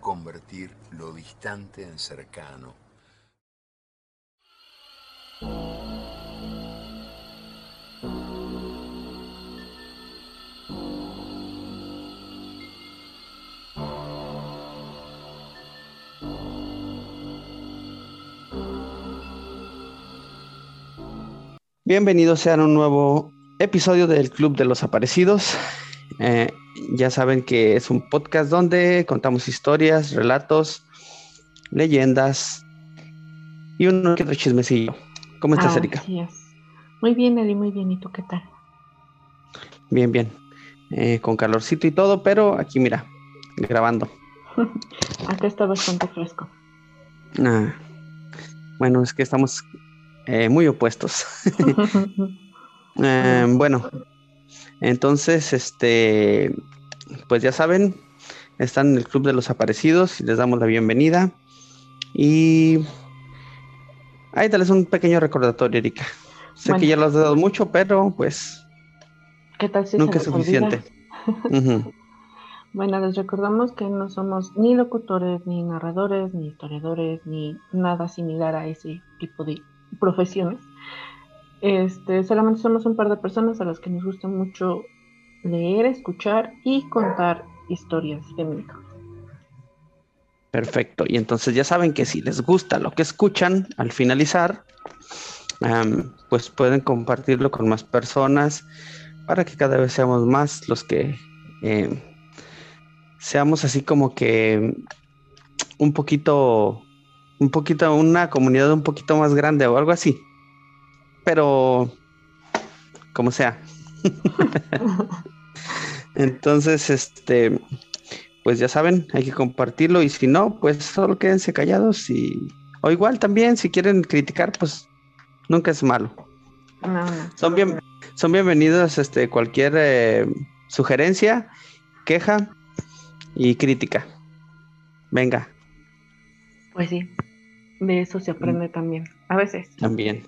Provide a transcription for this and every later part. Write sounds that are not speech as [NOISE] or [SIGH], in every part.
convertir lo distante en cercano. Bienvenidos sean a un nuevo episodio del Club de los Aparecidos. Eh, ya saben que es un podcast donde contamos historias, relatos, leyendas y un que otro chismecillo. ¿Cómo estás, Erika? Muy bien, Eli, muy bien. ¿Y tú qué tal? Bien, bien. Eh, con calorcito y todo, pero aquí mira, grabando. [LAUGHS] Acá está bastante fresco. Ah, bueno, es que estamos eh, muy opuestos. [LAUGHS] [LAUGHS] Eh, bueno, entonces, este, pues ya saben, están en el Club de los Aparecidos y les damos la bienvenida. Y ahí tal un pequeño recordatorio, Erika. Sé que ya lo has dado mucho, pero pues ¿Qué tal si nunca es suficiente. [LAUGHS] Bueno, les recordamos que no somos ni locutores, ni narradores, ni historiadores, ni nada similar a ese tipo de profesiones. Este, solamente somos un par de personas a las que nos gusta mucho leer, escuchar y contar historias de México. Perfecto. Y entonces ya saben que si les gusta lo que escuchan al finalizar, pues pueden compartirlo con más personas para que cada vez seamos más los que eh, seamos así como que un poquito un poquito, una comunidad un poquito más grande o algo así. Pero, como sea. [LAUGHS] Entonces, este, pues ya saben, hay que compartirlo y si no, pues solo quédense callados y, o igual también, si quieren criticar, pues nunca es malo. son bien, son bienvenidos, este, cualquier eh, sugerencia, queja y crítica. Venga. Pues sí. De eso se aprende también, a veces. También.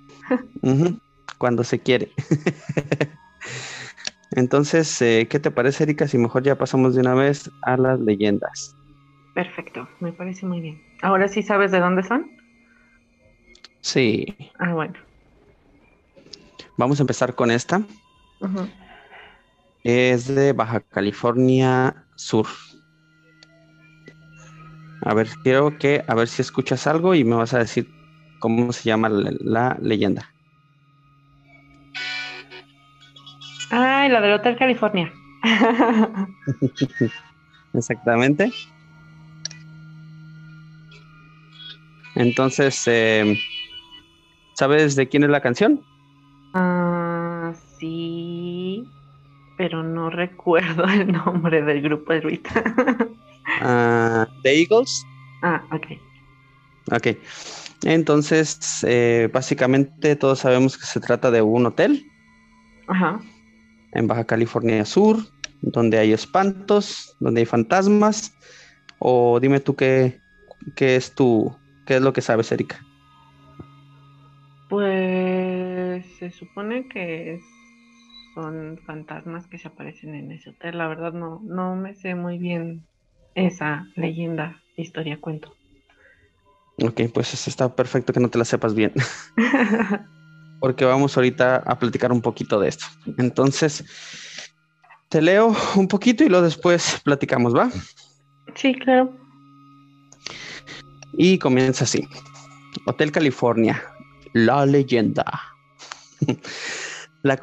Cuando se quiere. [LAUGHS] Entonces, eh, ¿qué te parece, Erika? Si mejor ya pasamos de una vez a las leyendas. Perfecto, me parece muy bien. ¿Ahora sí sabes de dónde son? Sí. Ah, bueno. Vamos a empezar con esta. Es de Baja California Sur. A ver, quiero que, a ver si escuchas algo y me vas a decir cómo se llama la, leyenda. Ay, la del Hotel California. [LAUGHS] Exactamente. Entonces, eh, ¿sabes de quién es la canción? Ah, sí, pero no recuerdo [LAUGHS] el nombre del grupo de ahorita. uh, The Eagles. Ah, ok. Ok. Entonces, eh, básicamente todos sabemos que se trata de un hotel. Ajá. En Baja California Sur, donde hay espantos, donde hay fantasmas. O dime tú qué, qué es tu, qué es lo que sabes, Erika. Pues se supone que son fantasmas que se aparecen en ese hotel. La verdad no, no me sé muy bien esa leyenda, historia, cuento. Ok, pues está perfecto que no te la sepas bien. [LAUGHS] Porque vamos ahorita a platicar un poquito de esto. Entonces, te leo un poquito y luego después platicamos, ¿va? Sí, claro. Y comienza así. Hotel California, la leyenda. [LAUGHS] la,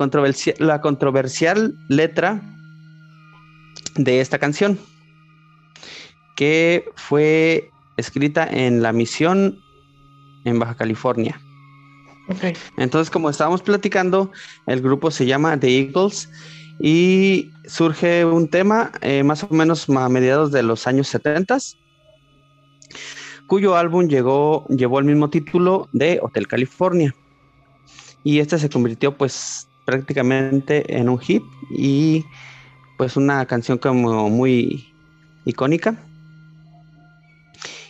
la controversial letra de esta canción que fue escrita en la misión en Baja California. Okay. Entonces, como estábamos platicando, el grupo se llama The Eagles y surge un tema eh, más o menos a mediados de los años 70 cuyo álbum llegó, llevó el mismo título de Hotel California. Y este se convirtió pues prácticamente en un hit y pues una canción como muy icónica.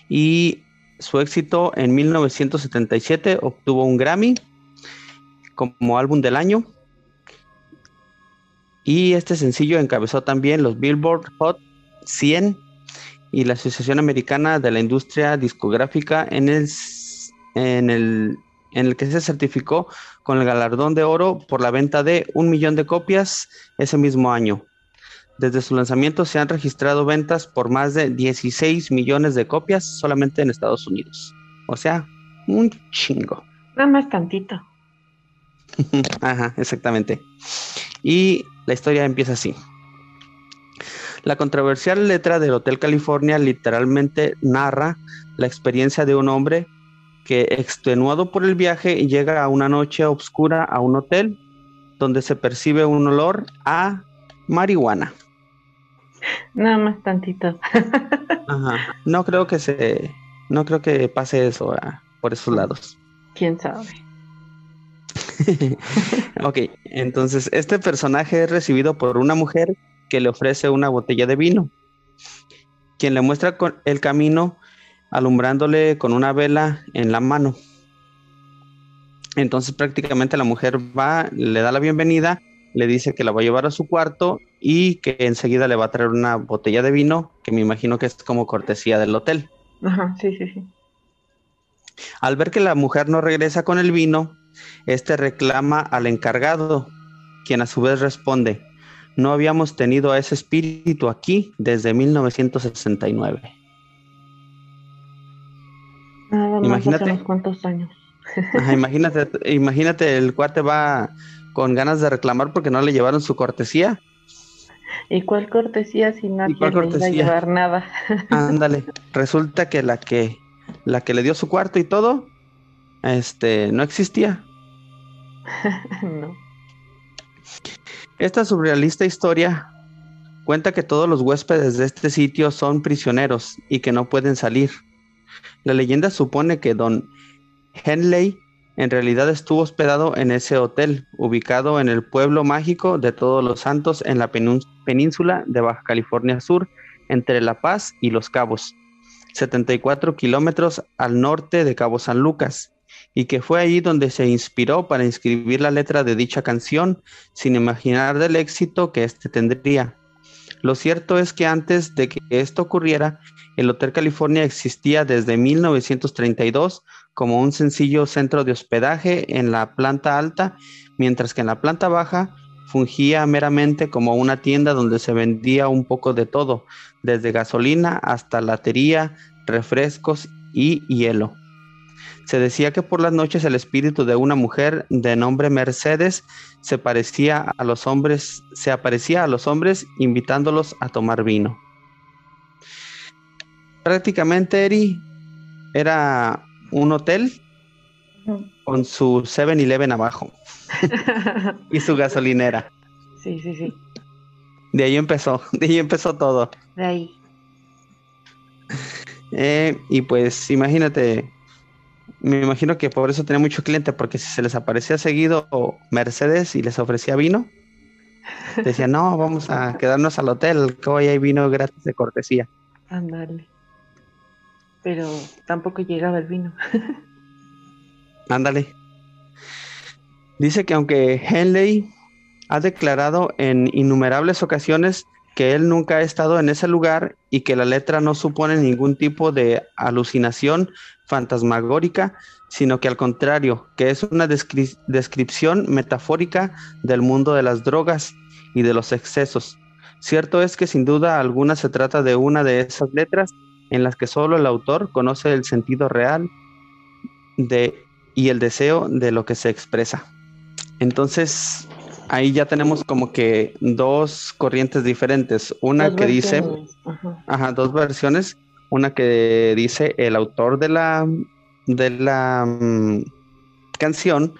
Y su éxito en 1977 obtuvo un Grammy como álbum del año. Y este sencillo encabezó también los Billboard Hot 100 y la Asociación Americana de la Industria Discográfica en el, en el, en el que se certificó con el galardón de oro por la venta de un millón de copias ese mismo año. Desde su lanzamiento se han registrado ventas por más de 16 millones de copias solamente en Estados Unidos. O sea, un chingo. Nada más tantito. [LAUGHS] Ajá, exactamente. Y la historia empieza así. La controversial letra del Hotel California literalmente narra la experiencia de un hombre que, extenuado por el viaje, llega a una noche oscura a un hotel donde se percibe un olor a marihuana. Nada más tantito. No creo que se, no creo que pase eso por esos lados. Quién sabe. [LAUGHS] ok, entonces este personaje es recibido por una mujer que le ofrece una botella de vino, quien le muestra el camino alumbrándole con una vela en la mano. Entonces prácticamente la mujer va, le da la bienvenida, le dice que la va a llevar a su cuarto y que enseguida le va a traer una botella de vino, que me imagino que es como cortesía del hotel. Ajá, sí, sí, sí. Al ver que la mujer no regresa con el vino, este reclama al encargado, quien a su vez responde, no habíamos tenido a ese espíritu aquí desde 1969. Nada imagínate cuántos años. imagínate, imagínate, el cuate va con ganas de reclamar porque no le llevaron su cortesía. ¿Y cuál cortesía si no le iba a llevar nada? [LAUGHS] Ándale, resulta que la que la que le dio su cuarto y todo, este, no existía. [LAUGHS] no. Esta surrealista historia cuenta que todos los huéspedes de este sitio son prisioneros y que no pueden salir. La leyenda supone que don Henley en realidad estuvo hospedado en ese hotel, ubicado en el pueblo mágico de Todos los Santos en la península de Baja California Sur, entre La Paz y Los Cabos, 74 kilómetros al norte de Cabo San Lucas y que fue ahí donde se inspiró para inscribir la letra de dicha canción, sin imaginar del éxito que éste tendría. Lo cierto es que antes de que esto ocurriera, el Hotel California existía desde 1932 como un sencillo centro de hospedaje en la planta alta, mientras que en la planta baja fungía meramente como una tienda donde se vendía un poco de todo, desde gasolina hasta latería, refrescos y hielo. Se decía que por las noches el espíritu de una mujer de nombre Mercedes se parecía a los hombres, se aparecía a los hombres invitándolos a tomar vino. Prácticamente Eri era un hotel con su 7-Eleven abajo [LAUGHS] y su gasolinera. Sí, sí, sí. De ahí empezó, de ahí empezó todo. De ahí. Eh, y pues imagínate, me imagino que por eso tenía mucho cliente, porque si se les aparecía seguido Mercedes y les ofrecía vino, decían, no, vamos a quedarnos al hotel, que hoy hay vino gratis de cortesía. Ándale. Pero tampoco llegaba el vino. [LAUGHS] Ándale. Dice que aunque Henley ha declarado en innumerables ocasiones que él nunca ha estado en ese lugar y que la letra no supone ningún tipo de alucinación fantasmagórica, sino que al contrario, que es una descripción metafórica del mundo de las drogas y de los excesos. Cierto es que sin duda alguna se trata de una de esas letras en las que solo el autor conoce el sentido real de, y el deseo de lo que se expresa. Entonces, ahí ya tenemos como que dos corrientes diferentes. Una que dice, ajá. dos versiones. Una que dice el autor de la, de la mm, canción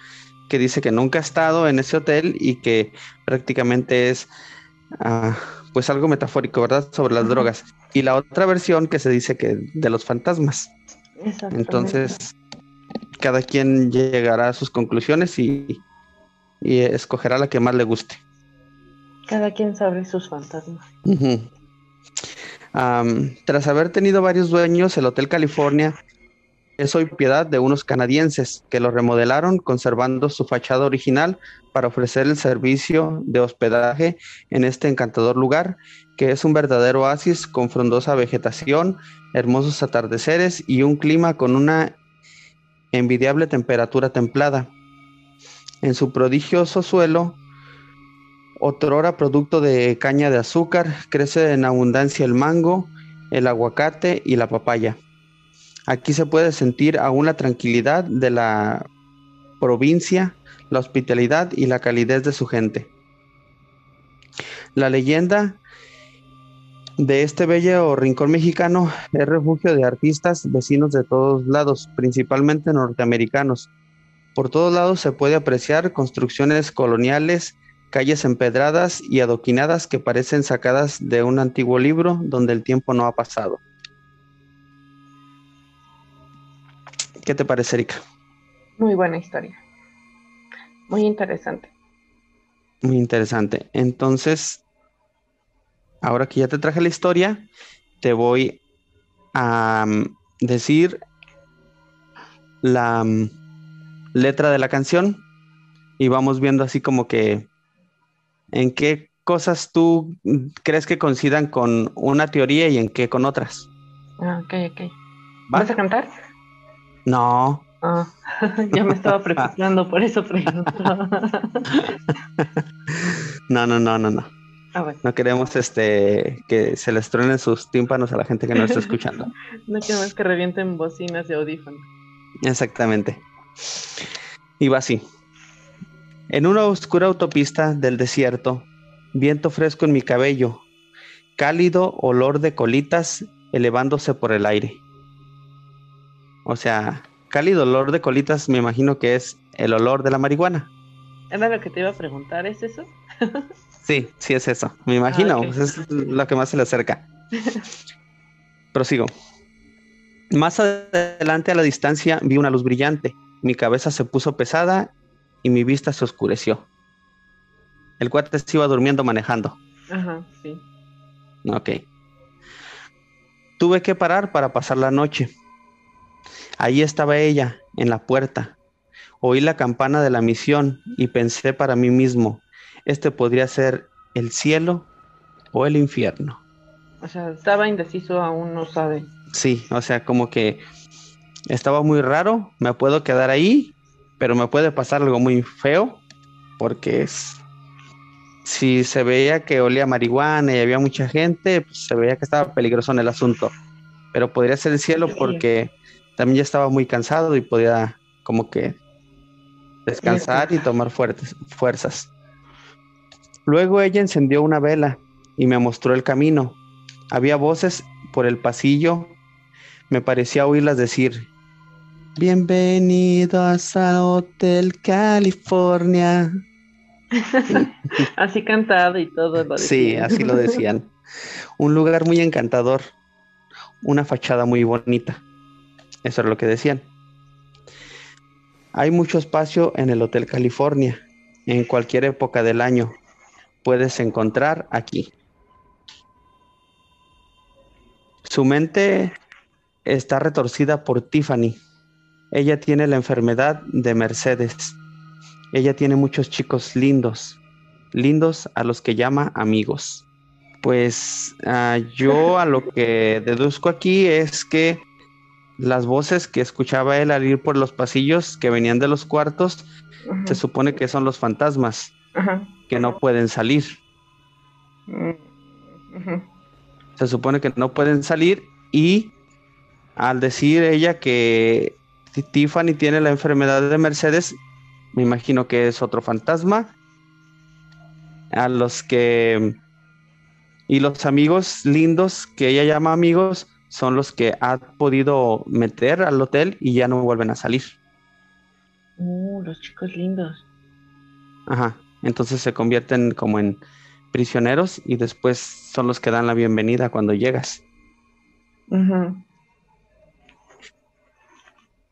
que dice que nunca ha estado en ese hotel y que prácticamente es ah, pues algo metafórico, ¿verdad? Sobre las drogas. Y la otra versión que se dice que de los fantasmas. Entonces, cada quien llegará a sus conclusiones y, y escogerá la que más le guste. Cada quien sabe sus fantasmas. tras haber tenido varios dueños, el Hotel California es hoy piedad de unos canadienses que lo remodelaron conservando su fachada original para ofrecer el servicio de hospedaje en este encantador lugar, que es un verdadero oasis con frondosa vegetación, hermosos atardeceres y un clima con una envidiable temperatura templada. En su prodigioso suelo, otrora producto de caña de azúcar, crece en abundancia el mango, el aguacate y la papaya. Aquí se puede sentir aún la tranquilidad de la provincia, la hospitalidad y la calidez de su gente. La leyenda de este bello rincón mexicano es refugio de artistas vecinos de todos lados, principalmente norteamericanos. Por todos lados se puede apreciar construcciones coloniales, calles empedradas y adoquinadas que parecen sacadas de un antiguo libro donde el tiempo no ha pasado. ¿Qué te parece, Erika? Muy buena historia. Muy interesante. Muy interesante. Entonces, ahora que ya te traje la historia, te voy a mm, decir la mm, letra de la canción y vamos viendo así como que en qué cosas tú crees que coincidan con una teoría y en qué con otras. Ah, ok, ok. ¿Vas a cantar? No. Ah, [LAUGHS] ya me estaba preocupando, por eso preguntaba. [LAUGHS] no, no, no, no, no. Ah, no queremos este que se les truenen sus tímpanos a la gente que no está escuchando. [LAUGHS] no queremos que revienten bocinas y audífonos. Exactamente. Y va así. En una oscura autopista del desierto, viento fresco en mi cabello, cálido olor de colitas elevándose por el aire. O sea, cálido olor de colitas me imagino que es el olor de la marihuana. Era lo que te iba a preguntar, ¿es eso? [LAUGHS] sí, sí es eso. Me imagino, ah, pues es lo que más se le acerca. [LAUGHS] Prosigo. Más adelante a la distancia vi una luz brillante. Mi cabeza se puso pesada y mi vista se oscureció. El cuate se iba durmiendo manejando. Ajá, sí. Ok. Tuve que parar para pasar la noche. Ahí estaba ella, en la puerta. Oí la campana de la misión y pensé para mí mismo, este podría ser el cielo o el infierno. O sea, estaba indeciso, aún no sabe. Sí, o sea, como que estaba muy raro, me puedo quedar ahí, pero me puede pasar algo muy feo, porque es... Si se veía que olía marihuana y había mucha gente, pues se veía que estaba peligroso en el asunto. Pero podría ser el cielo porque también ya estaba muy cansado y podía como que descansar y tomar fuertes, fuerzas. Luego ella encendió una vela y me mostró el camino. Había voces por el pasillo. Me parecía oírlas decir, Bienvenido a Hotel California. [LAUGHS] así cantado y todo. Lo sí, así lo decían. [LAUGHS] Un lugar muy encantador, una fachada muy bonita. Eso es lo que decían. Hay mucho espacio en el Hotel California. En cualquier época del año puedes encontrar aquí. Su mente está retorcida por Tiffany. Ella tiene la enfermedad de Mercedes. Ella tiene muchos chicos lindos, lindos a los que llama amigos. Pues ah, yo a lo que deduzco aquí es que las voces que escuchaba él al ir por los pasillos que venían de los cuartos, se supone que son los fantasmas que no pueden salir. Mm, se supone que no pueden salir y al decir ella que Tiffany tiene la enfermedad de Mercedes, me imagino que es otro fantasma. A los que... Y los amigos lindos que ella llama amigos son los que ha podido meter al hotel y ya no vuelven a salir. Uh, los chicos lindos. Ajá. Entonces se convierten como en prisioneros y después son los que dan la bienvenida cuando llegas.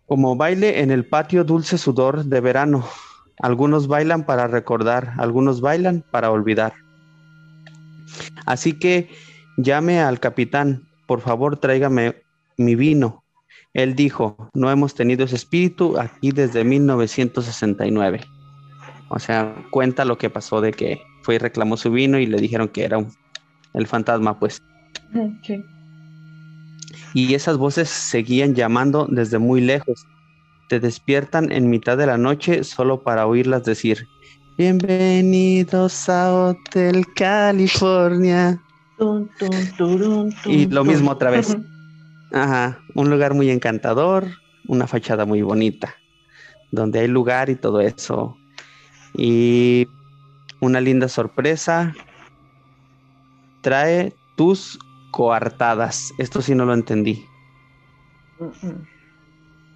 Como baile en el patio dulce sudor de verano. Algunos bailan para recordar, algunos bailan para olvidar. Así que llame al capitán, por favor tráigame mi vino. Él dijo, no hemos tenido ese espíritu aquí desde 1969. O sea, cuenta lo que pasó de que fue y reclamó su vino y le dijeron que era el fantasma, pues. Y esas voces seguían llamando desde muy lejos. Te despiertan en mitad de la noche solo para oírlas decir, bienvenidos a Hotel California. Y lo mismo otra vez. [LAUGHS] Ajá, un lugar muy encantador, una fachada muy bonita, donde hay lugar y todo eso. Y una linda sorpresa trae tus coartadas. Esto sí no lo entendí.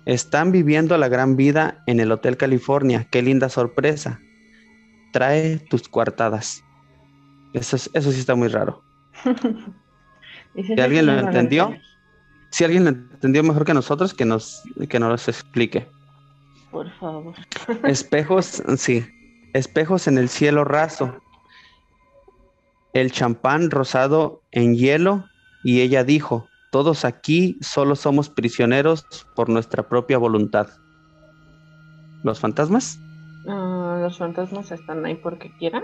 Están viviendo la gran vida en el Hotel California. Qué linda sorpresa. Trae tus coartadas. Eso, eso sí está muy raro. [LAUGHS] si alguien lo entendió, si alguien lo entendió mejor que nosotros, que nos, que nos explique. Por favor. [LAUGHS] Espejos, sí. Espejos en el cielo raso. El champán rosado en hielo. Y ella dijo, todos aquí solo somos prisioneros por nuestra propia voluntad. ¿Los fantasmas? Ah, los fantasmas están ahí porque quieran.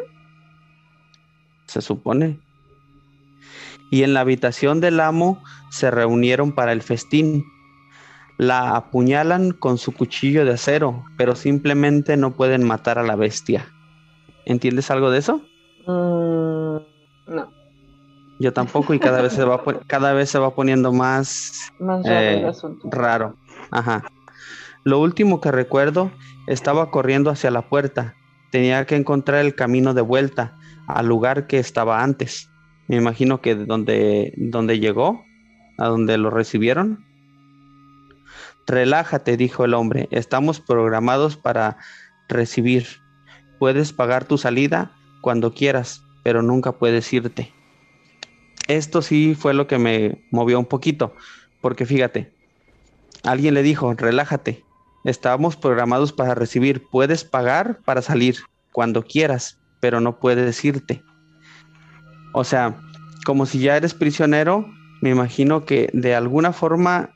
Se supone. Y en la habitación del amo se reunieron para el festín. La apuñalan con su cuchillo de acero, pero simplemente no pueden matar a la bestia. ¿Entiendes algo de eso? Mm, no. Yo tampoco y cada vez se va cada vez se va poniendo más, más raro, eh, raro. Ajá. Lo último que recuerdo estaba corriendo hacia la puerta. Tenía que encontrar el camino de vuelta al lugar que estaba antes. Me imagino que donde, donde llegó, a donde lo recibieron. Relájate, dijo el hombre. Estamos programados para recibir. Puedes pagar tu salida cuando quieras, pero nunca puedes irte esto sí fue lo que me movió un poquito, porque fíjate, alguien le dijo, relájate, estábamos programados para recibir, puedes pagar para salir cuando quieras, pero no puedes irte. O sea, como si ya eres prisionero, me imagino que de alguna forma,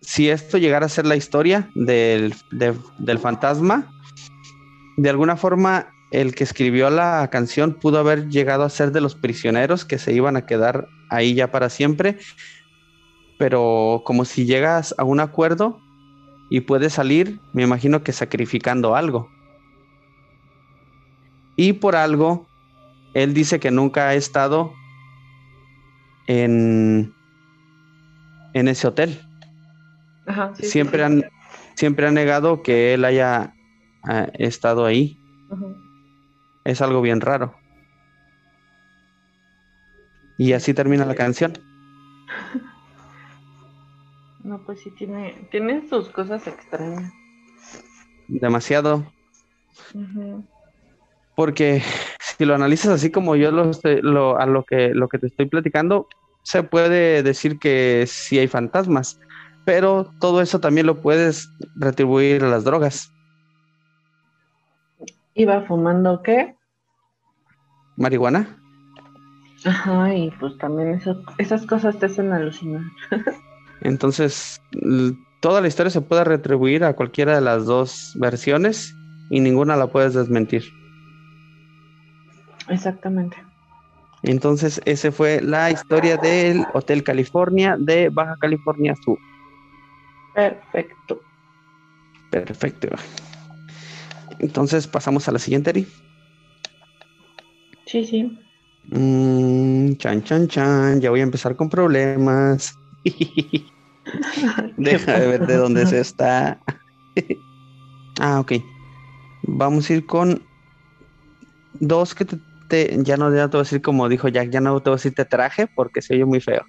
si esto llegara a ser la historia del, del fantasma, de alguna forma el que escribió la canción pudo haber llegado a ser de los prisioneros que se iban a quedar ahí ya para siempre, pero como si llegas a un acuerdo y puedes salir, me imagino que sacrificando algo. Y por algo, él dice que nunca ha estado en, en ese hotel. siempre, Han, siempre ha negado que él haya ah, estado ahí. Es algo bien raro. Y así termina la canción. [LAUGHS] No, pues sí tiene, tiene sus cosas extrañas. Demasiado. Porque si lo analizas así como yo lo, a lo que, lo que te estoy platicando, se puede decir que sí hay fantasmas, pero todo eso también lo puedes retribuir a las drogas. ¿Iba fumando qué? marihuana. Ajá, y pues también esas cosas te hacen alucinar. [LAUGHS] Entonces, toda la historia se puede retribuir a cualquiera de las dos versiones y ninguna la puedes desmentir. Exactamente. Entonces, esa fue la historia del Hotel California de Baja California Sur. Perfecto. Perfecto. Entonces, pasamos a la siguiente, Ari. Sí, sí. Mm, chan, chan, chan. Ya voy a empezar con problemas. [LAUGHS] Deja de ver de dónde se está. [LAUGHS] ah, ok. Vamos a ir con dos que te, ya no te voy a decir como dijo Jack, ya no te voy a decir te traje porque se oye muy feo.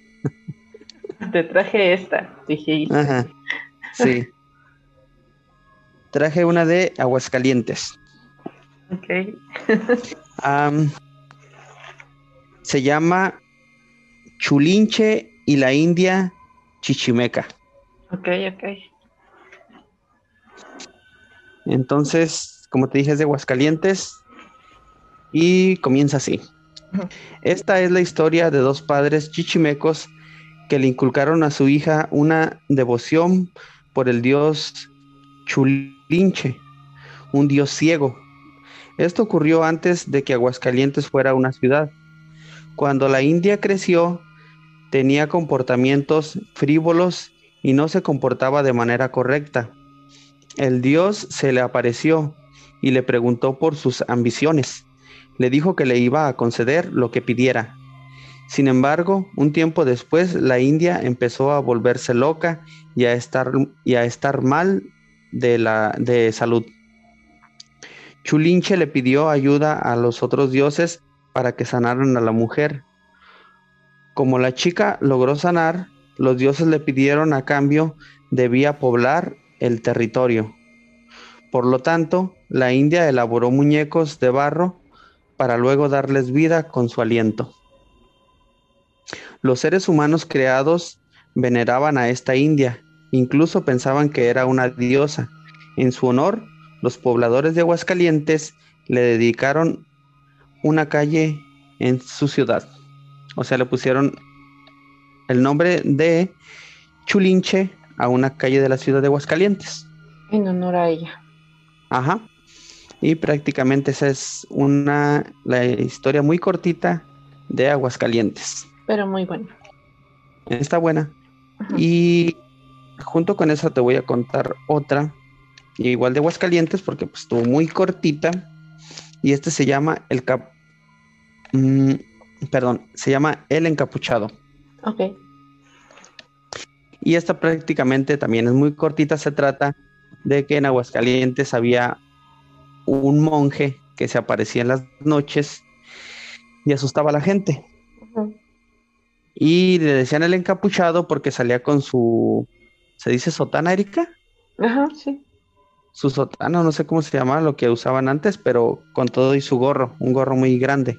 te traje esta, dije. Ajá. Sí. traje una de Aguascalientes. Ok. Se llama Chulinche y la India Chichimeca. Ok, ok. Entonces, como te dije, es de Aguascalientes y comienza así. Esta es la historia de dos padres chichimecos que le inculcaron a su hija una devoción por el dios Chulinche, un dios ciego. Esto ocurrió antes de que Aguascalientes fuera una ciudad. Cuando la India creció, tenía comportamientos frívolos y no se comportaba de manera correcta. El dios se le apareció y le preguntó por sus ambiciones. Le dijo que le iba a conceder lo que pidiera. Sin embargo, un tiempo después, la India empezó a volverse loca y a estar, y a estar mal de, la, de salud. Chulinche le pidió ayuda a los otros dioses para que sanaran a la mujer. Como la chica logró sanar, los dioses le pidieron a cambio debía poblar el territorio. Por lo tanto, la India elaboró muñecos de barro para luego darles vida con su aliento. Los seres humanos creados veneraban a esta India, incluso pensaban que era una diosa. En su honor, los pobladores de Aguascalientes le dedicaron una calle en su ciudad. O sea, le pusieron el nombre de Chulinche a una calle de la ciudad de Aguascalientes. En honor a ella. Ajá. Y prácticamente esa es una la historia muy cortita de Aguascalientes. Pero muy bueno. Está buena. Ajá. Y junto con esa te voy a contar otra, igual de Aguascalientes, porque pues estuvo muy cortita. Y este se llama el cap... mm, perdón, se llama El Encapuchado. Ok. Y esta prácticamente también es muy cortita. Se trata de que en Aguascalientes había un monje que se aparecía en las noches y asustaba a la gente. Y le decían el encapuchado porque salía con su, ¿se dice sotana, Erika? Ajá, sí. Su sotana, no sé cómo se llamaba lo que usaban antes, pero con todo y su gorro, un gorro muy grande.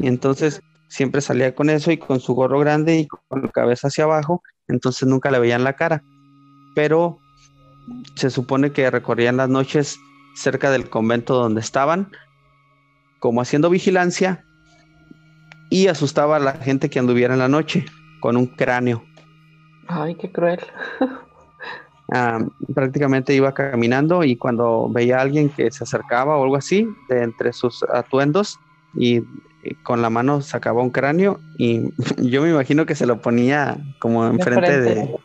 Y entonces siempre salía con eso y con su gorro grande y con la cabeza hacia abajo, entonces nunca le veían la cara. Pero se supone que recorrían las noches cerca del convento donde estaban, como haciendo vigilancia, y asustaba a la gente que anduviera en la noche con un cráneo. Ay, qué cruel. [LAUGHS] Ah, prácticamente iba caminando y cuando veía a alguien que se acercaba o algo así, de entre sus atuendos, y, y con la mano sacaba un cráneo y [LAUGHS] yo me imagino que se lo ponía como enfrente de, frente.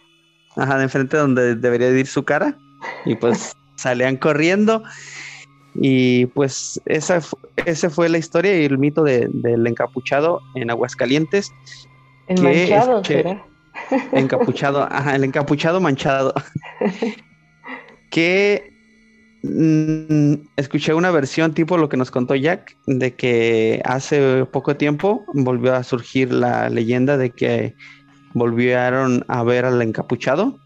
ajá, de enfrente donde debería de ir su cara y pues [LAUGHS] salían corriendo y pues esa ese fue la historia y el mito de- del encapuchado en Aguascalientes, Enmanchado, este- ¿será? [LAUGHS] encapuchado, ajá, el encapuchado manchado. [LAUGHS] que mm, escuché una versión tipo lo que nos contó Jack, de que hace poco tiempo volvió a surgir la leyenda de que volvieron a ver al encapuchado,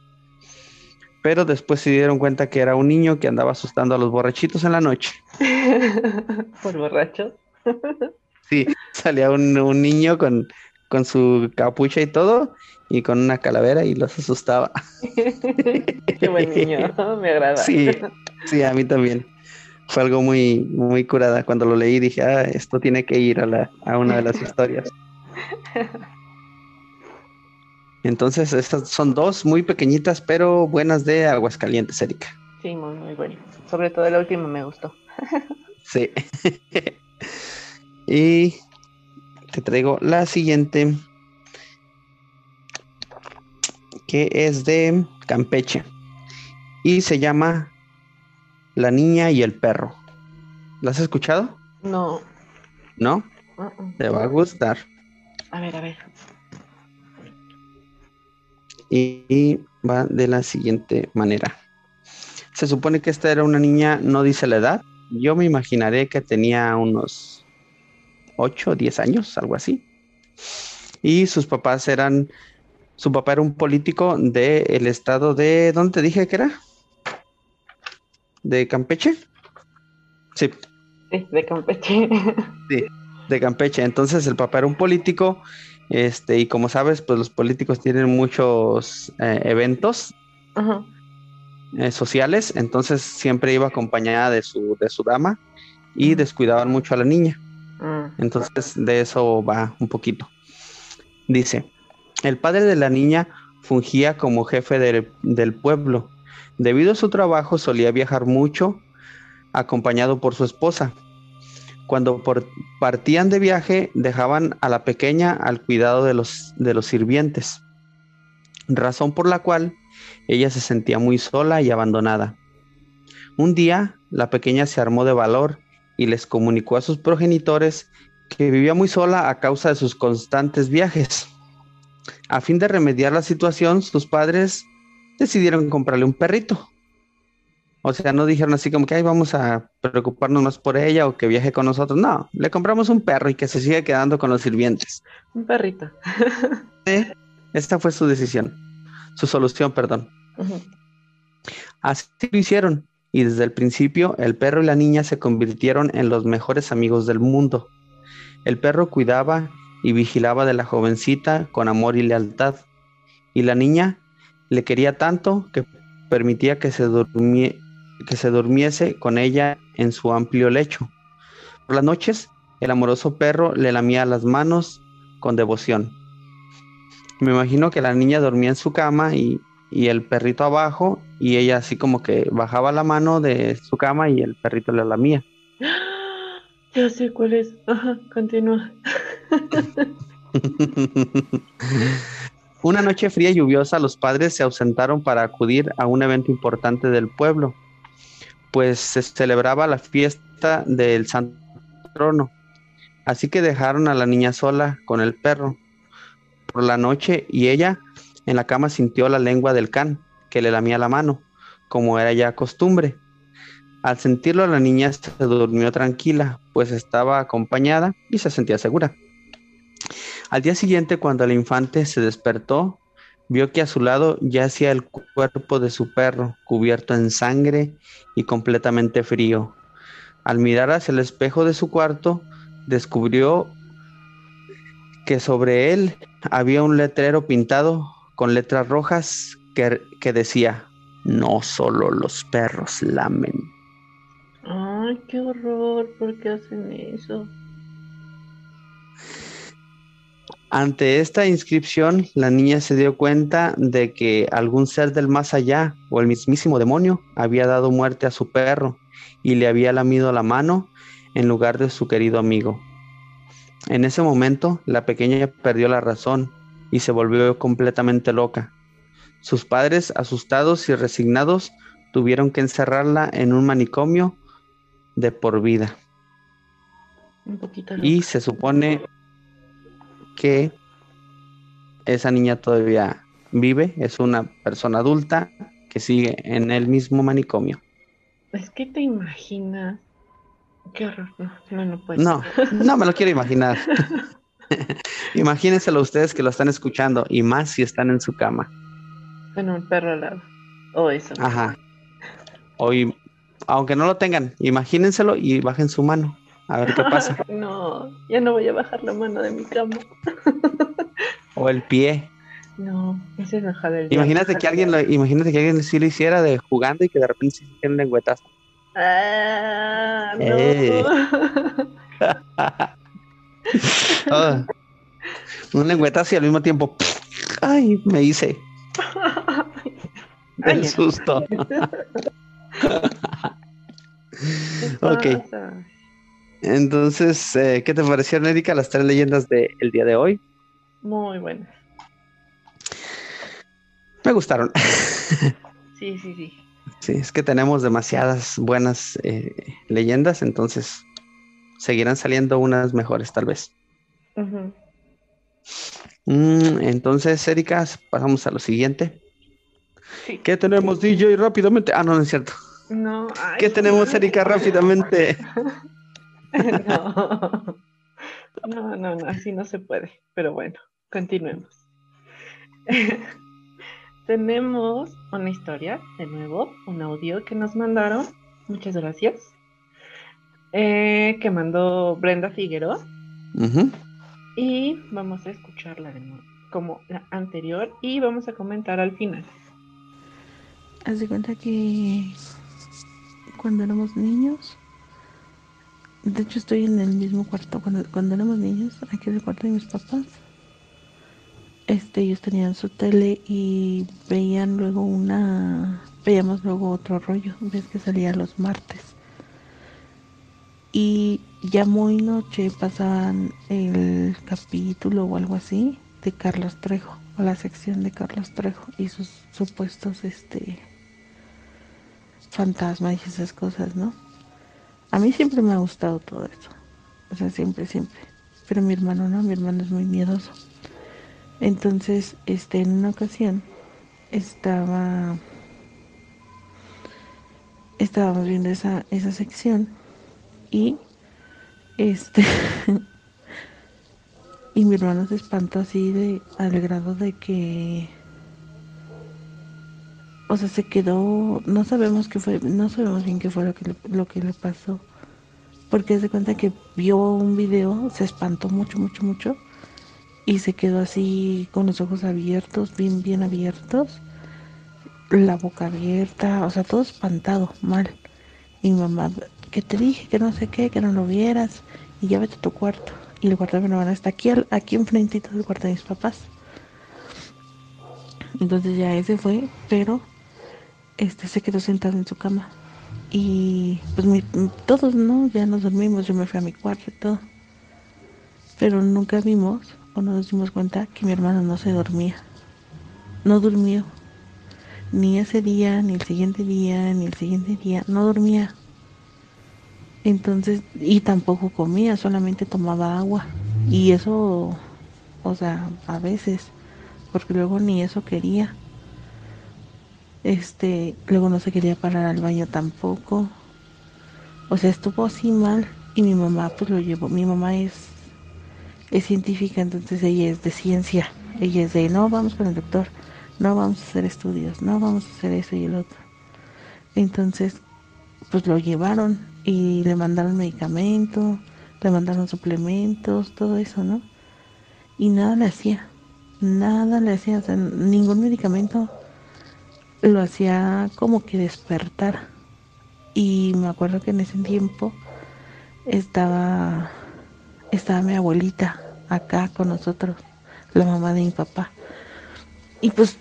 pero después se dieron cuenta que era un niño que andaba asustando a los borrachitos en la noche. [LAUGHS] Por borrachos. [LAUGHS] Sí, salía un, un niño con, con su capucha y todo, y con una calavera y los asustaba. [LAUGHS] Qué buen niño, me agrada. Sí, sí, a mí también. Fue algo muy, muy curada. Cuando lo leí dije, ah, esto tiene que ir a, la, a una de las historias. Entonces, estas son dos muy pequeñitas, pero buenas de Aguascalientes, Erika. Sí, muy, muy bueno. Sobre todo la última me gustó. [LAUGHS] Sí. [LAUGHS] y te traigo la siguiente, que es de Campeche. Y se llama La niña y el perro. ¿La has escuchado? No. ¿No? uh, uh. Te va a gustar. A ver, a ver. Y, va de la siguiente manera. Se supone que esta era una niña, no dice la edad. Yo me imaginaré que tenía unos 8 o 10 años, algo así. Y sus papás eran, su papá era un político del estado de, ¿dónde te dije que era? de Campeche. Sí. de Campeche. Sí, de Campeche. Entonces el papá era un político, este, y como sabes, pues los políticos tienen muchos eh, eventos eh, sociales, entonces siempre iba acompañada de su, de su dama y descuidaban mucho a la niña. Mm. Entonces de eso va un poquito. Dice, el padre de la niña fungía como jefe del pueblo. Debido a su trabajo solía viajar mucho acompañado por su esposa. Cuando partían de viaje dejaban a la pequeña al cuidado de los, de los sirvientes, razón por la cual ella se sentía muy sola y abandonada. Un día la pequeña se armó de valor y les comunicó a sus progenitores que vivía muy sola a causa de sus constantes viajes. A fin de remediar la situación, sus padres decidieron comprarle un perrito. O sea, no dijeron así como que Ay, vamos a preocuparnos más por ella o que viaje con nosotros. No, le compramos un perro y que se siga quedando con los sirvientes. Un perrito. [LAUGHS] esta fue su decisión, su solución, perdón. Así lo hicieron y desde el principio el perro y la niña se convirtieron en los mejores amigos del mundo. El perro cuidaba y vigilaba de la jovencita con amor y lealtad, y la niña le quería tanto que permitía que se, que se durmiese con ella en su amplio lecho. Por las noches, el amoroso perro le lamía las manos con devoción. Me imagino que la niña dormía en su cama y, y, el perrito abajo y ella así como que bajaba la mano de su cama y el perrito le lamía. [GASPS] Ya sé cuál es. Ajá, continúa. [LAUGHS] Una noche fría y lluviosa, los padres se ausentaron para acudir a un evento importante del pueblo, pues se celebraba la fiesta del Santo Trono. Así que dejaron a la niña sola con el perro por la noche y ella en la cama sintió la lengua del can que le lamía la mano, como era ya costumbre. Al sentirlo la niña se durmió tranquila, pues estaba acompañada y se sentía segura. Al día siguiente, cuando el infante se despertó, vio que a su lado yacía el cuerpo de su perro, cubierto en sangre y completamente frío. Al mirar hacia el espejo de su cuarto, descubrió que sobre él había un letrero pintado con letras rojas que, que decía, no solo los perros lamen. Ay, qué horror, ¿por qué hacen eso? Ante esta inscripción, la niña se dio cuenta de que algún ser del más allá, o el mismísimo demonio, había dado muerte a su perro y le había lamido la mano en lugar de su querido amigo. En ese momento, la pequeña perdió la razón y se volvió completamente loca. Sus padres, asustados y resignados, tuvieron que encerrarla en un manicomio de por vida. y se supone que esa niña todavía vive, es una persona adulta que sigue en el mismo manicomio. Es que te imaginas. Qué horror, no, no, no No, [LAUGHS] no me lo quiero imaginar. [LAUGHS] Imagínenselo ustedes que lo están escuchando y más si están en su cama. Con un perro al lado. O eso. Ajá. O aunque no lo tengan, imagínenselo y bajen su mano. A ver qué pasa. [LAUGHS] no, ya no voy a bajar la mano de mi cama. o el pie. No, ese es el Imagínate que alguien lo, imagínate que alguien sí lo hiciera de jugando y que de repente se hiciera un lengüetazo. Ah, no. Eh. Oh. [LAUGHS] un lengüetazo y al mismo tiempo, ay, me hice. [LAUGHS] Del susto. ok. Entonces, eh, ¿qué te parecieron, Erika, las tres leyendas del día de hoy? Muy buenas. Me gustaron. [LAUGHS] sí, sí, sí. Sí, es que tenemos demasiadas buenas eh, leyendas, entonces seguirán saliendo unas mejores, tal vez. Mm, entonces, Erika, pasamos a lo siguiente. ¿Qué tenemos, DJ, rápidamente? Ah, no, no es cierto. No. ¿Qué tenemos, Erika, rápidamente? [LAUGHS] [LAUGHS] no. no, no, así no se puede. Pero bueno, continuemos. [LAUGHS] Tenemos una historia, de nuevo, un audio que nos mandaron Muchas gracias. Eh, que mandó Brenda Figueroa. Y vamos a escucharla de nuevo, como la anterior y vamos a comentar al final. Haz de cuenta que cuando éramos niños, de hecho estoy en el mismo cuarto, cuando, cuando éramos niños, aquí en el cuarto de mis papás, este, ellos tenían su tele y veían luego una, veíamos luego otro rollo, ves que salía los martes. Y ya muy noche pasaban el capítulo o algo así de Carlos Trejo, o la sección de Carlos Trejo y sus supuestos, este, fantasmas y esas cosas, ¿no? A mí siempre me ha gustado todo eso. O sea, siempre, siempre. Pero mi hermano no, mi hermano es muy miedoso. Entonces, este, en una ocasión estaba estábamos viendo esa, esa sección y este [LAUGHS] y mi hermano se espantó así de al grado de que o sea, se quedó, no sabemos qué fue, no sabemos bien qué fue lo que le, lo que le pasó. Porque se cuenta que vio un video, se espantó mucho, mucho, mucho. Y se quedó así con los ojos abiertos, bien, bien abiertos. La boca abierta, o sea, todo espantado, mal. Y mi mamá, que te dije, que no sé qué, que no lo vieras. Y ya vete a tu cuarto. Y el cuarto de mi hermana está aquí, aquí enfrentito del cuarto de mis papás. Entonces ya ese fue, pero este se quedó sentado en su cama. Y pues todos, ¿no? Ya nos dormimos, yo me fui a mi cuarto y todo. Pero nunca vimos o no nos dimos cuenta que mi hermano no se dormía. No durmió. Ni ese día, ni el siguiente día, ni el siguiente día. No dormía. Entonces, y tampoco comía, solamente tomaba agua. Y eso, o sea, a veces, porque luego ni eso quería. Este, luego no se quería parar al baño tampoco. O sea, estuvo así mal y mi mamá pues lo llevó. Mi mamá es, es científica, entonces ella es de ciencia. Ella es de, no, vamos con el doctor, no vamos a hacer estudios, no vamos a hacer eso y el otro. Entonces, pues lo llevaron y le mandaron medicamento, le mandaron suplementos, todo eso, ¿no? Y nada le hacía, nada le hacía, o sea, ningún medicamento lo hacía como que despertar. Y me acuerdo que en ese tiempo estaba, estaba mi abuelita acá con nosotros, la mamá de mi papá. Y pues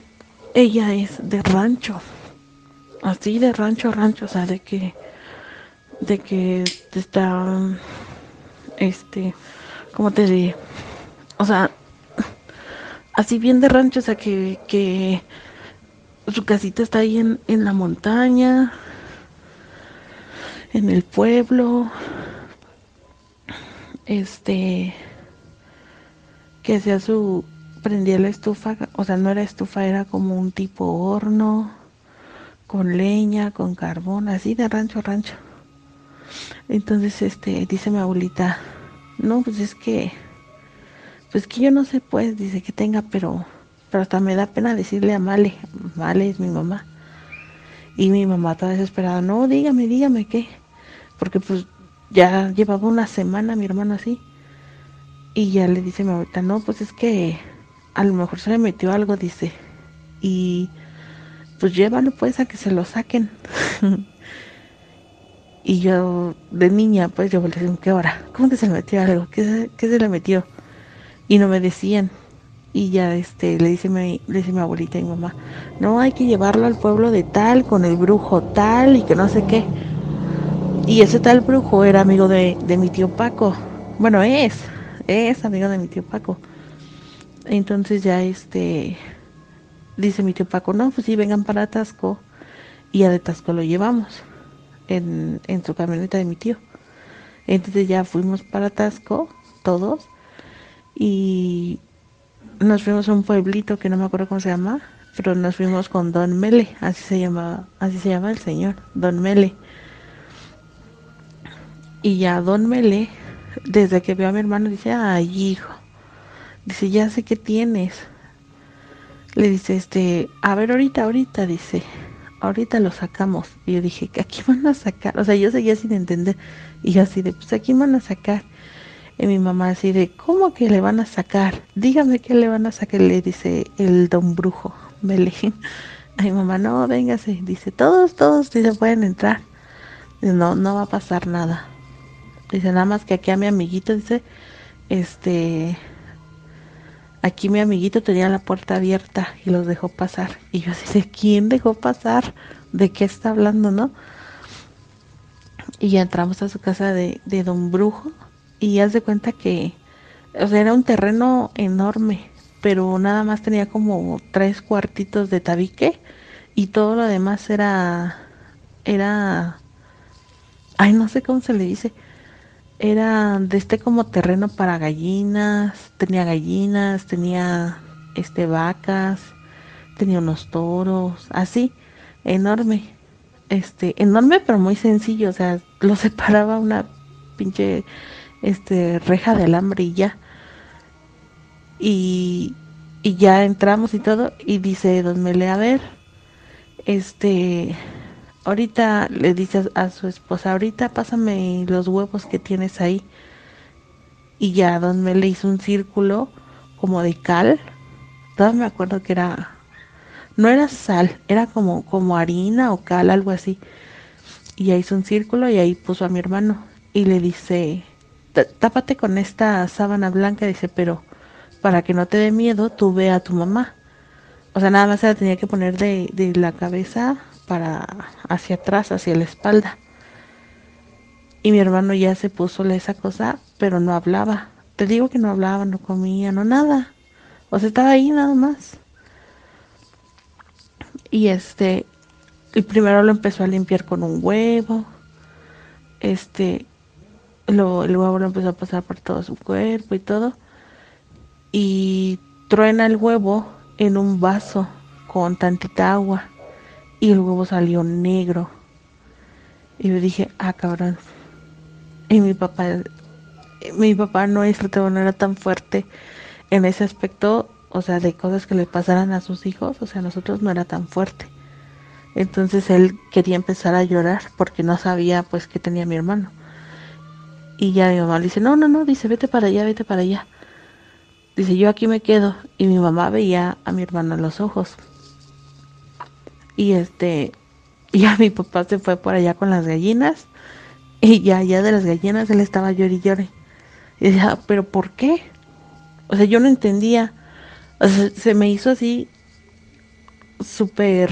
ella es de rancho, así de rancho a rancho, o sea, de que, de que está, este, ¿cómo te diré? O sea, así bien de rancho, o sea, que, que su casita está ahí en, en la montaña, en el pueblo, este, que hacía su, prendía la estufa, o sea, no era estufa, era como un tipo horno, con leña, con carbón, así de rancho a rancho. Entonces, este, dice mi abuelita, no, pues es que, pues que yo no sé, pues, dice que tenga, pero pero hasta me da pena decirle a Male, Male es mi mamá. Y mi mamá está desesperada, no, dígame, dígame qué. Porque pues ya llevaba una semana mi hermano así. Y ya le dice mi abuelita, no, pues es que a lo mejor se le metió algo, dice. Y pues llévalo pues a que se lo saquen. [LAUGHS] y yo, de niña, pues yo le decía, ¿qué hora? ¿Cómo que se le metió algo? ¿Qué, qué se le metió? Y no me decían y ya este le dice mi, le dice mi abuelita y mi mamá, no hay que llevarlo al pueblo de tal, con el brujo tal y que no sé qué. Y ese tal brujo era amigo de, de mi tío Paco. Bueno, es, es amigo de mi tío Paco. Entonces ya este dice mi tío Paco, no, pues sí, vengan para Tasco. Y a de lo llevamos en, en su camioneta de mi tío. Entonces ya fuimos para Tasco, todos. Y nos fuimos a un pueblito que no me acuerdo cómo se llama, pero nos fuimos con Don Mele, así se llama, así se llama el señor, Don Mele. Y ya Don Mele, desde que veo a mi hermano, dice, ay hijo, dice, ya sé qué tienes. Le dice, este, a ver ahorita, ahorita, dice, ahorita lo sacamos. Y yo dije, ¿a quién van a sacar? O sea, yo seguía sin entender. Y así de, pues, ¿a quién van a sacar? Y mi mamá así de, ¿cómo que le van a sacar? Dígame qué le van a sacar. Le dice el don brujo, [LAUGHS] Belén. A mi mamá, no, véngase. Dice, todos, todos, se pueden entrar. no, no va a pasar nada. Dice, nada más que aquí a mi amiguito, dice, este, aquí mi amiguito tenía la puerta abierta y los dejó pasar. Y yo así de, ¿quién dejó pasar? ¿De qué está hablando, no? Y ya entramos a su casa de, de Don Brujo y haz de cuenta que, o sea, era un terreno enorme, pero nada más tenía como tres cuartitos de tabique y todo lo demás era, era, ay, no sé cómo se le dice, era de este como terreno para gallinas, tenía gallinas, tenía este vacas, tenía unos toros, así, enorme, este, enorme pero muy sencillo, o sea, lo [LAUGHS] separaba una pinche este reja de alambre y ya. Y, ya entramos y todo, y dice Don Mele, a ver, este, ahorita le dice a su esposa, ahorita pásame los huevos que tienes ahí. Y ya Don Mele hizo un círculo como de cal. Todavía me acuerdo que era, no era sal, era como, como harina o cal, algo así. Y ya hizo un círculo y ahí puso a mi hermano. Y le dice, tápate con esta sábana blanca, dice, pero para que no te dé miedo, tú ve a tu mamá. O sea, nada más se la tenía que poner de, de la cabeza para hacia atrás, hacia la espalda. Y mi hermano ya se puso esa cosa, pero no hablaba. Te digo que no hablaba, no comía, no nada. O sea, estaba ahí nada más. Y este, el primero lo empezó a limpiar con un huevo. Este, lo, el huevo lo empezó a pasar por todo su cuerpo y todo. Y truena el huevo en un vaso con tantita agua y el huevo salió negro. Y yo dije, ah, cabrón. Y mi papá, mi papá no, no era tan fuerte en ese aspecto, o sea, de cosas que le pasaran a sus hijos, o sea, nosotros no era tan fuerte. Entonces él quería empezar a llorar porque no sabía pues que tenía mi hermano. Y ya mi mamá le dice, no, no, no, dice, vete para allá, vete para allá. Dice, yo aquí me quedo. Y mi mamá veía a mi hermano en los ojos. Y este, [LAUGHS] ya mi papá se fue por allá con las gallinas. Y ya allá de las gallinas él estaba llori y Y decía, pero ¿por qué? O sea, yo no entendía. O sea, se me hizo así súper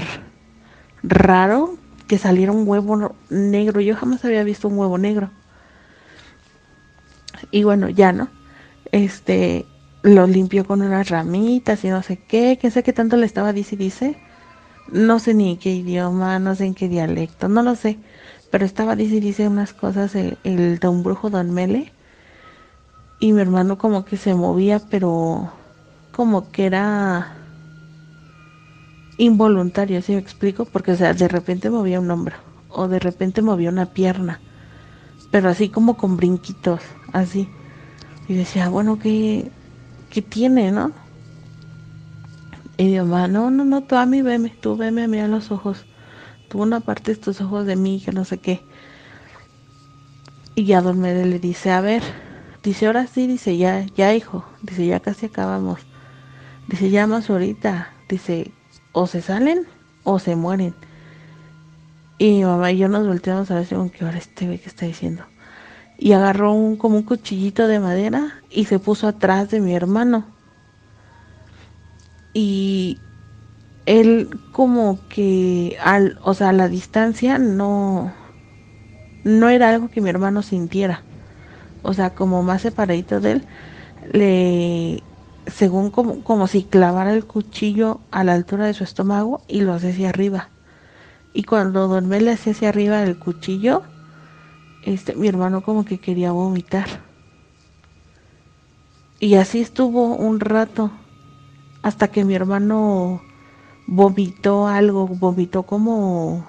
raro que saliera un huevo negro. Yo jamás había visto un huevo negro. Y bueno, ya no. Este lo limpió con unas ramitas y no sé qué, quién sé qué tanto le estaba dice dice. No sé ni qué idioma, no sé en qué dialecto, no lo sé. Pero estaba dice dice unas cosas el, el don brujo don Mele. Y mi hermano como que se movía, pero como que era involuntario, ¿sí me explico? Porque, o sea, de repente movía un hombro o de repente movía una pierna, pero así como con brinquitos, así. Y decía, bueno, ¿qué, qué tiene, no? Y mi mamá, no, no, no, tú a mí veme, tú veme a mí a los ojos. Tú una parte de estos ojos de mí, que no sé qué. Y ya Don le dice, a ver, dice, ahora sí, dice, ya, ya hijo, dice, ya casi acabamos. Dice, ya más ahorita, dice, o se salen o se mueren. Y mamá y yo nos volteamos a ver según qué hora este ve que está diciendo y agarró un, como un cuchillito de madera y se puso atrás de mi hermano. Y él como que al, o sea, a la distancia no no era algo que mi hermano sintiera. O sea, como más separadito de él, le según como, como si clavara el cuchillo a la altura de su estómago y lo hacía hacia arriba. Y cuando Don le hacía hacia arriba el cuchillo, este, mi hermano como que quería vomitar. Y así estuvo un rato hasta que mi hermano vomitó algo, vomitó como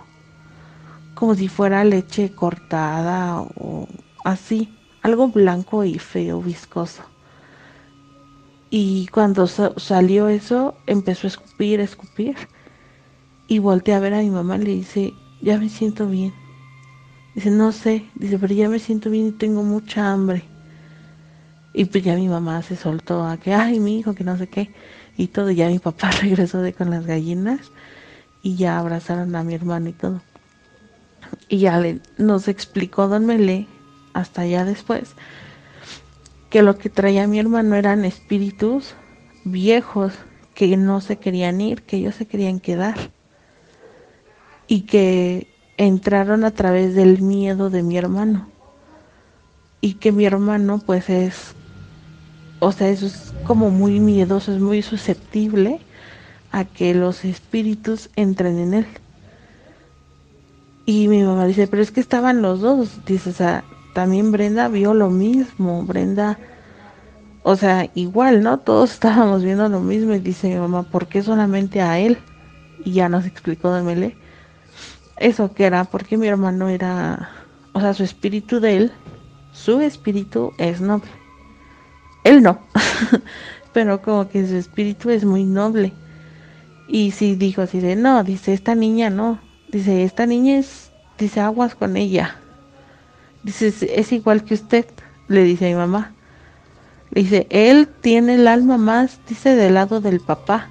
como si fuera leche cortada o así, algo blanco y feo, viscoso. Y cuando salió eso, empezó a escupir, a escupir. y voltea a ver a mi mamá y le dice, ya me siento bien. Dice, no sé, dice, pero ya me siento bien y tengo mucha hambre. Y pues ya mi mamá se soltó a que, ay, mi hijo, que no sé qué. Y todo, ya mi papá [LAUGHS] regresó de con las gallinas y ya abrazaron a mi hermano y todo. Y ya le, nos explicó Don Mele, hasta ya después, que lo que traía mi hermano eran espíritus viejos que no se querían ir, que ellos se querían quedar. Y que entraron a través del miedo de mi hermano. Y que mi hermano pues es, o sea, eso es como muy miedoso, es muy susceptible a que los espíritus entren en él. Y mi mamá dice, pero es que estaban los dos. Dice, o sea, también Brenda vio lo mismo. Brenda, o sea, igual, ¿no? Todos [LAUGHS] estábamos viendo lo mismo. Y dice mi mamá, ¿por qué solamente a él? Y ya nos explicó Mele eso que era, porque mi hermano era, o sea, su espíritu de él, su espíritu es noble. Él no, [LAUGHS] pero como que su espíritu es muy noble. Y sí dijo así de, no, dice, esta niña no, Dice, esta niña es, dice, aguas con ella. Dice, es igual que usted, le dice a mi mamá. Le dice, él tiene el alma más, dice, del lado del papá.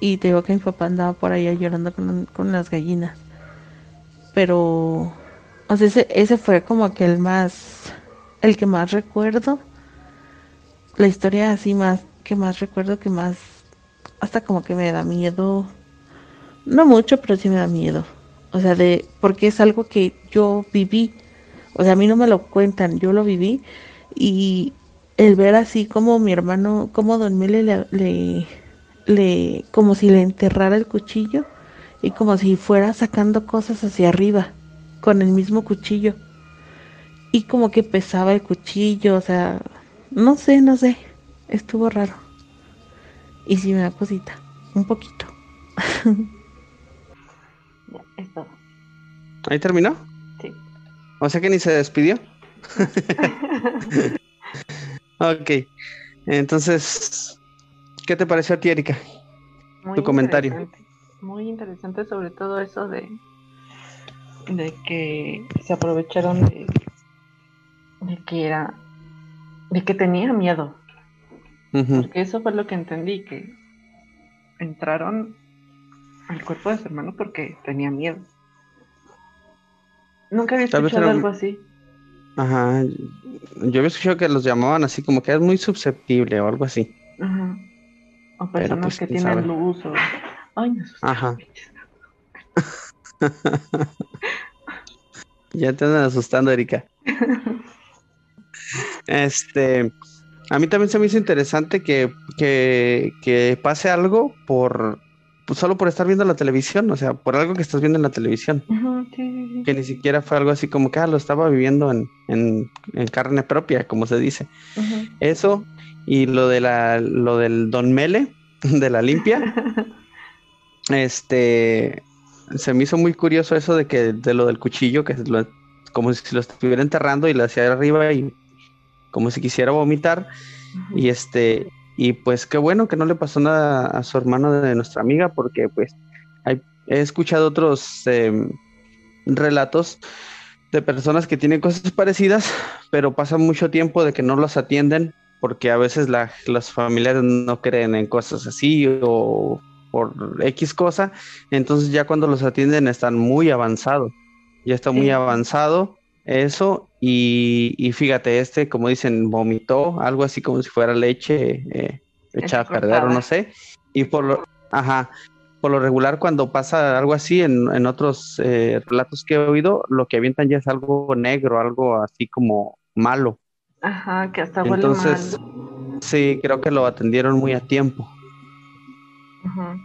Y te digo que mi papá andaba por allá llorando con, las gallinas. Pero, o sea, ese, ese fue como que el más, el que más recuerdo. La historia así más, que más recuerdo, que más, hasta como que me da miedo no mucho, pero sí me da miedo. O sea, de porque es algo que yo viví. O sea, a mí no me lo cuentan, yo lo viví y el ver así como mi hermano, como Don Mele le, le, como si le enterrara el cuchillo y como si fuera sacando cosas hacia arriba con el mismo cuchillo y como que pesaba el cuchillo, o sea, no sé, no sé, estuvo raro y sí me da cosita, un poquito. [LAUGHS] ¿Ahí terminó? Sí. O sea que ni se despidió. [LAUGHS] ok. Entonces, ¿qué te pareció a ti, Erika? tu comentario. Muy interesante, sobre todo eso de, de que se aprovecharon de, de que era, de que tenía miedo. Porque eso fue lo que entendí, que entraron al cuerpo de su hermano porque tenía miedo. Nunca había escuchado algo así. Ajá. Yo había escuchado que los llamaban así como que es muy susceptible o algo así. Ajá. O personas pues, que tienen luz o... Ay, me Ajá. [LAUGHS] ya te andan asustando, Erika. este, a mí también se me hizo interesante que, que, que pase algo por, pues, solo por estar viendo la televisión, o sea, por algo que estás viendo en la televisión. Que ni siquiera fue algo así como que ah, lo estaba viviendo en, en, carne propia, como se dice. Eso y lo de la, lo del Don Mele, [LAUGHS] de la limpia. [LAUGHS] este se me hizo muy curioso eso de que de lo del cuchillo, que es como si lo estuviera enterrando y lo hacía arriba y como si quisiera vomitar. Y este, y pues qué bueno que no le pasó nada a su hermano de nuestra amiga, porque pues he escuchado otros em, relatos de personas que tienen cosas parecidas, pero pasa mucho tiempo de que no los atienden porque a veces las familiares no creen en cosas así o por X cosa, entonces ya cuando los atienden están muy avanzados, ya está muy avanzado eso y, fíjate, este, como dicen, vomitó algo así como si fuera leche eh, hecha a perder o no sé. Y por lo, ajá, por lo regular cuando pasa algo así en, otros eh, relatos que he oído, lo que avientan ya es algo negro, algo así como malo. Ajá, que hasta huele Entonces, sí, creo que lo atendieron muy a tiempo.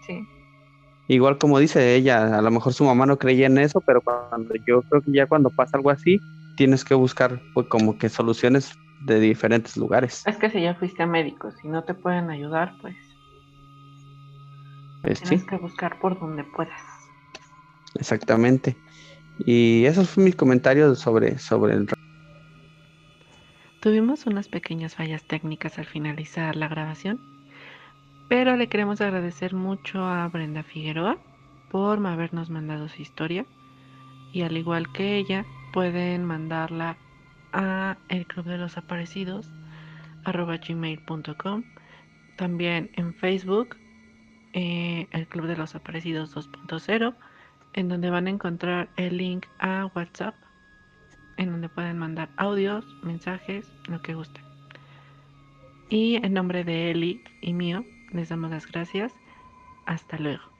Sí. Igual como dice ella, a lo mejor su mamá no creía en eso, pero cuando yo creo que ya cuando pasa algo así, tienes que buscar pues, como que soluciones de diferentes lugares. Es que si ya fuiste a médicos y no te pueden ayudar, pues, pues tienes que buscar por donde puedas. Exactamente. Y esos fueron mis comentarios sobre, sobre el... Tuvimos unas pequeñas fallas técnicas al finalizar la grabación, pero le queremos agradecer mucho a Brenda Figueroa por habernos mandado su historia. Y al igual que ella, pueden mandarla a el club de los aparecidos gmail.com también en Facebook eh, el club de los aparecidos 2.0 en donde van a encontrar el link a WhatsApp en donde pueden mandar audios, mensajes, lo que gusten. Y en nombre de Eli y mío, les damos las gracias. Hasta luego.